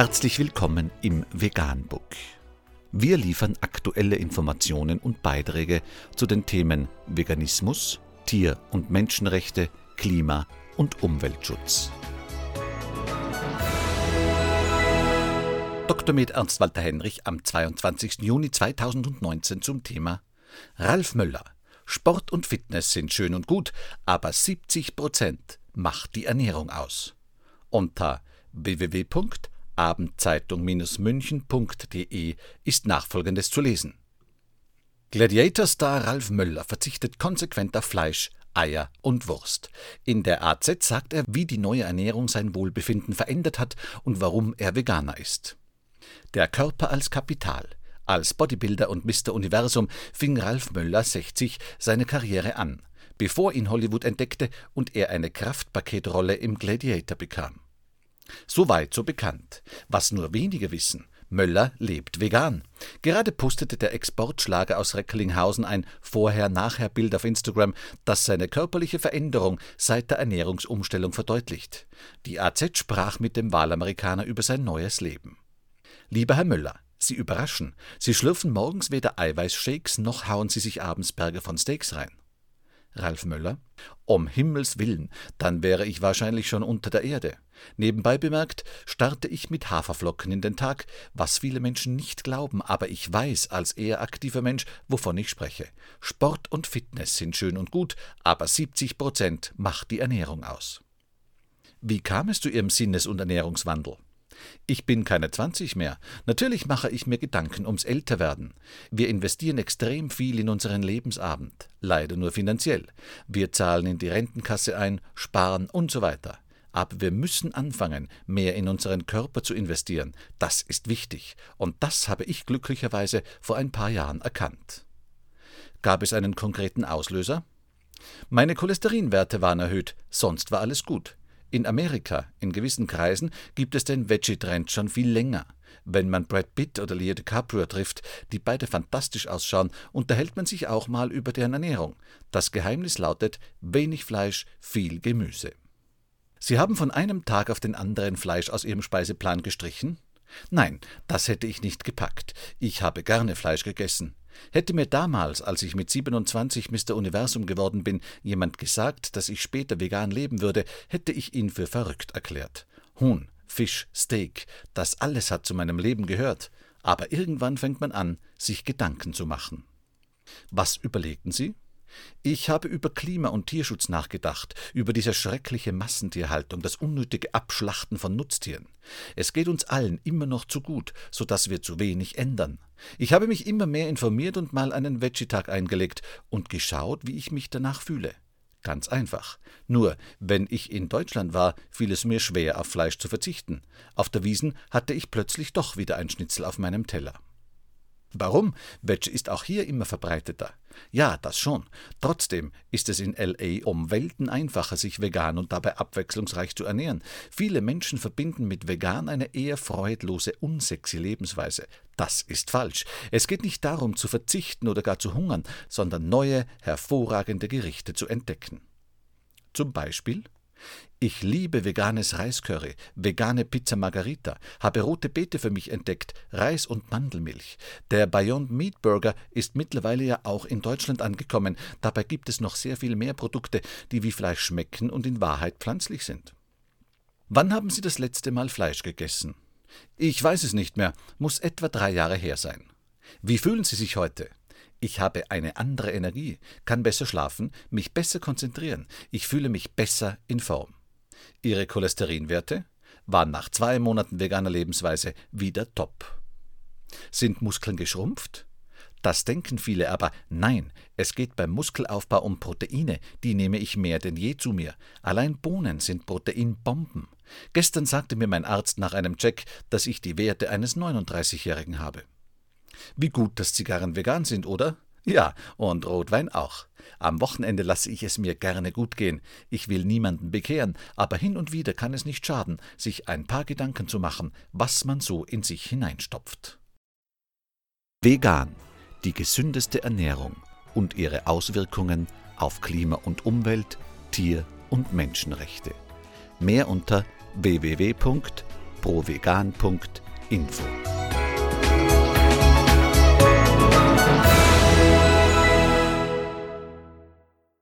Herzlich willkommen im Veganbook. Wir liefern aktuelle Informationen und Beiträge zu den Themen Veganismus, Tier- und Menschenrechte, Klima- und Umweltschutz. Dr. Med Ernst Walter Henrich am 22. Juni 2019 zum Thema Ralf Möller. Sport und Fitness sind schön und gut, aber 70 Prozent macht die Ernährung aus. Unter www.abendzeitung-münchen.de ist nachfolgendes zu lesen. Gladiator-Star Ralf Möller verzichtet konsequent auf Fleisch, Eier und Wurst. In der AZ sagt er, wie die neue Ernährung sein Wohlbefinden verändert hat und warum er Veganer ist. Der Körper als Kapital. Als Bodybuilder und Mr. Universum fing Ralf Möller 60 seine Karriere an, bevor ihn Hollywood entdeckte und er eine Kraftpaketrolle im Gladiator bekam. Soweit so bekannt. Was nur wenige wissen, Möller lebt vegan. Gerade postete der Exportschlager aus Recklinghausen ein Vorher-Nachher-Bild auf Instagram, das seine körperliche Veränderung seit der Ernährungsumstellung verdeutlicht. Die AZ sprach mit dem Wahlamerikaner über sein neues Leben. Lieber Herr Möller, Sie überraschen. Sie schlürfen morgens weder Eiweißshakes noch hauen Sie sich abends Berge von Steaks rein. Ralf Möller. Um Himmels willen, dann wäre ich wahrscheinlich schon unter der Erde. Nebenbei bemerkt, starte ich mit Haferflocken in den Tag, was viele Menschen nicht glauben, aber ich weiß als eher aktiver Mensch, wovon ich spreche. Sport und Fitness sind schön und gut, aber 70 Prozent macht die Ernährung aus. Wie kam es zu Ihrem Sinnes- und Ernährungswandel? Ich bin keine 20 mehr. Natürlich mache ich mir Gedanken ums Älterwerden. Wir investieren extrem viel in unseren Lebensabend, leider nur finanziell. Wir zahlen in die Rentenkasse ein, sparen und so weiter. Aber wir müssen anfangen, mehr in unseren Körper zu investieren. Das ist wichtig. Und das habe ich glücklicherweise vor ein paar Jahren erkannt. Gab es einen konkreten Auslöser? Meine Cholesterinwerte waren erhöht, sonst war alles gut. In Amerika, in gewissen Kreisen, gibt es den Veggie-Trend schon viel länger. Wenn man Brad Pitt oder Leo DiCaprio trifft, die beide fantastisch ausschauen, unterhält man sich auch mal über deren Ernährung. Das Geheimnis lautet wenig Fleisch, viel Gemüse. Sie haben von einem Tag auf den anderen Fleisch aus Ihrem Speiseplan gestrichen? Nein, das hätte ich nicht gepackt. Ich habe gerne Fleisch gegessen. Hätte mir damals, als ich mit 27 Mr. Universum geworden bin, jemand gesagt, dass ich später vegan leben würde, hätte ich ihn für verrückt erklärt. Huhn, Fisch, Steak, das alles hat zu meinem Leben gehört. Aber irgendwann fängt man an, sich Gedanken zu machen. Was überlegten Sie? Ich habe über Klima- und Tierschutz nachgedacht, über diese schreckliche Massentierhaltung, das unnötige Abschlachten von Nutztieren. Es geht uns allen immer noch zu gut, so dass wir zu wenig ändern. Ich habe mich immer mehr informiert und mal einen Veggie-Tag eingelegt und geschaut, wie ich mich danach fühle. Ganz einfach. Nur, wenn ich in Deutschland war, fiel es mir schwer, auf Fleisch zu verzichten. Auf der Wiesen hatte ich plötzlich doch wieder ein Schnitzel auf meinem Teller. Warum? Veggie ist auch hier immer verbreiteter. Ja, das schon. Trotzdem ist es in LA um Welten einfacher, sich vegan und dabei abwechslungsreich zu ernähren. Viele Menschen verbinden mit vegan eine eher freudlose, unsexy Lebensweise. Das ist falsch. Es geht nicht darum, zu verzichten oder gar zu hungern, sondern neue, hervorragende Gerichte zu entdecken. Zum Beispiel ich liebe veganes Reiscurry, vegane Pizza Margarita, habe rote Beete für mich entdeckt, Reis und Mandelmilch. Der Beyond Meat Burger ist mittlerweile ja auch in Deutschland angekommen. Dabei gibt es noch sehr viel mehr Produkte, die wie Fleisch schmecken und in Wahrheit pflanzlich sind. Wann haben Sie das letzte Mal Fleisch gegessen? Ich weiß es nicht mehr, muss etwa drei Jahre her sein. Wie fühlen Sie sich heute? Ich habe eine andere Energie, kann besser schlafen, mich besser konzentrieren, ich fühle mich besser in Form. Ihre Cholesterinwerte waren nach zwei Monaten veganer Lebensweise wieder top. Sind Muskeln geschrumpft? Das denken viele, aber nein, es geht beim Muskelaufbau um Proteine, die nehme ich mehr denn je zu mir. Allein Bohnen sind Proteinbomben. Gestern sagte mir mein Arzt nach einem Check, dass ich die Werte eines 39-Jährigen habe. Wie gut, dass Zigarren vegan sind, oder? Ja, und Rotwein auch. Am Wochenende lasse ich es mir gerne gut gehen. Ich will niemanden bekehren, aber hin und wieder kann es nicht schaden, sich ein paar Gedanken zu machen, was man so in sich hineinstopft. Vegan, die gesündeste Ernährung und ihre Auswirkungen auf Klima und Umwelt, Tier- und Menschenrechte. Mehr unter www.vegan.de provegan.info.